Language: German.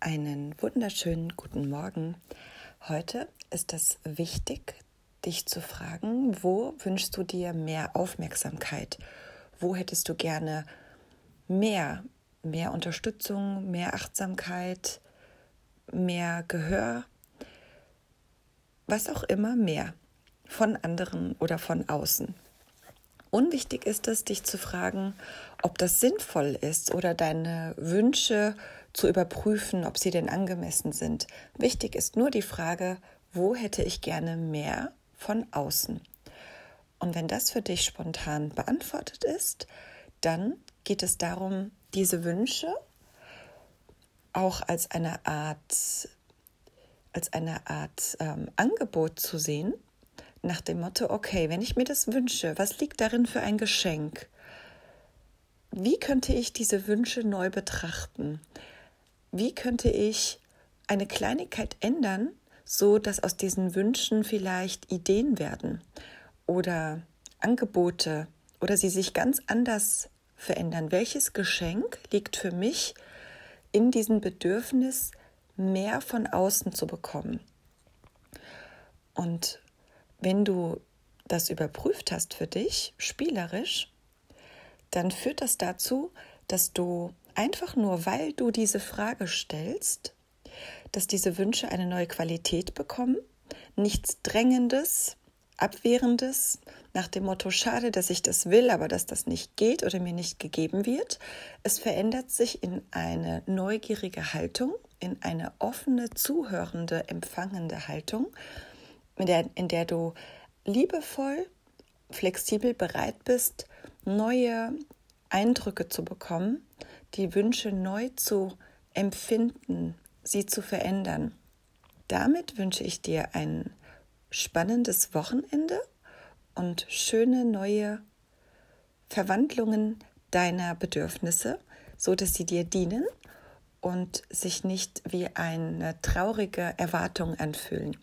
Einen wunderschönen guten Morgen. Heute ist es wichtig, dich zu fragen, wo wünschst du dir mehr Aufmerksamkeit? Wo hättest du gerne mehr, mehr Unterstützung, mehr Achtsamkeit, mehr Gehör? Was auch immer mehr von anderen oder von außen. Unwichtig ist es, dich zu fragen, ob das sinnvoll ist oder deine Wünsche zu überprüfen, ob sie denn angemessen sind. Wichtig ist nur die Frage, wo hätte ich gerne mehr von außen? Und wenn das für dich spontan beantwortet ist, dann geht es darum, diese Wünsche auch als eine Art, als eine Art ähm, Angebot zu sehen, nach dem Motto, okay, wenn ich mir das wünsche, was liegt darin für ein Geschenk? Wie könnte ich diese Wünsche neu betrachten? Wie könnte ich eine Kleinigkeit ändern, so dass aus diesen Wünschen vielleicht Ideen werden oder Angebote oder sie sich ganz anders verändern? Welches Geschenk liegt für mich in diesem Bedürfnis, mehr von außen zu bekommen? Und wenn du das überprüft hast für dich, spielerisch, dann führt das dazu, dass du einfach nur, weil du diese Frage stellst, dass diese Wünsche eine neue Qualität bekommen, nichts Drängendes, Abwehrendes, nach dem Motto, schade, dass ich das will, aber dass das nicht geht oder mir nicht gegeben wird. Es verändert sich in eine neugierige Haltung, in eine offene, zuhörende, empfangende Haltung, in der, in der du liebevoll, flexibel bereit bist, neue Eindrücke zu bekommen, die Wünsche neu zu empfinden, sie zu verändern. Damit wünsche ich dir ein spannendes Wochenende und schöne neue Verwandlungen deiner Bedürfnisse, so dass sie dir dienen und sich nicht wie eine traurige Erwartung anfühlen.